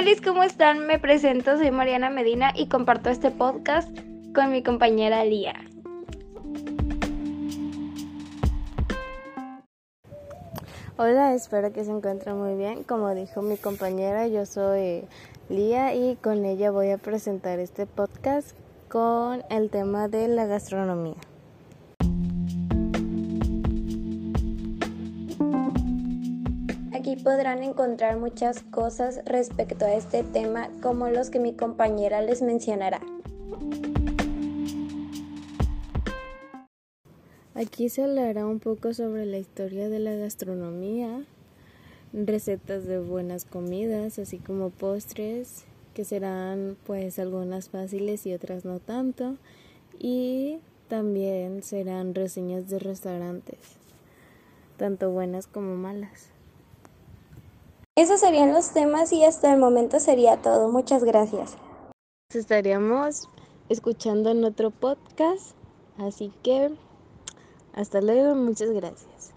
Hola, ¿cómo están? Me presento, soy Mariana Medina y comparto este podcast con mi compañera Lía. Hola, espero que se encuentren muy bien. Como dijo mi compañera, yo soy Lía y con ella voy a presentar este podcast con el tema de la gastronomía. Aquí podrán encontrar muchas cosas respecto a este tema como los que mi compañera les mencionará. Aquí se hablará un poco sobre la historia de la gastronomía, recetas de buenas comidas, así como postres, que serán pues algunas fáciles y otras no tanto, y también serán reseñas de restaurantes, tanto buenas como malas. Esos serían los temas y hasta el momento sería todo. Muchas gracias. Nos estaríamos escuchando en otro podcast, así que hasta luego, muchas gracias.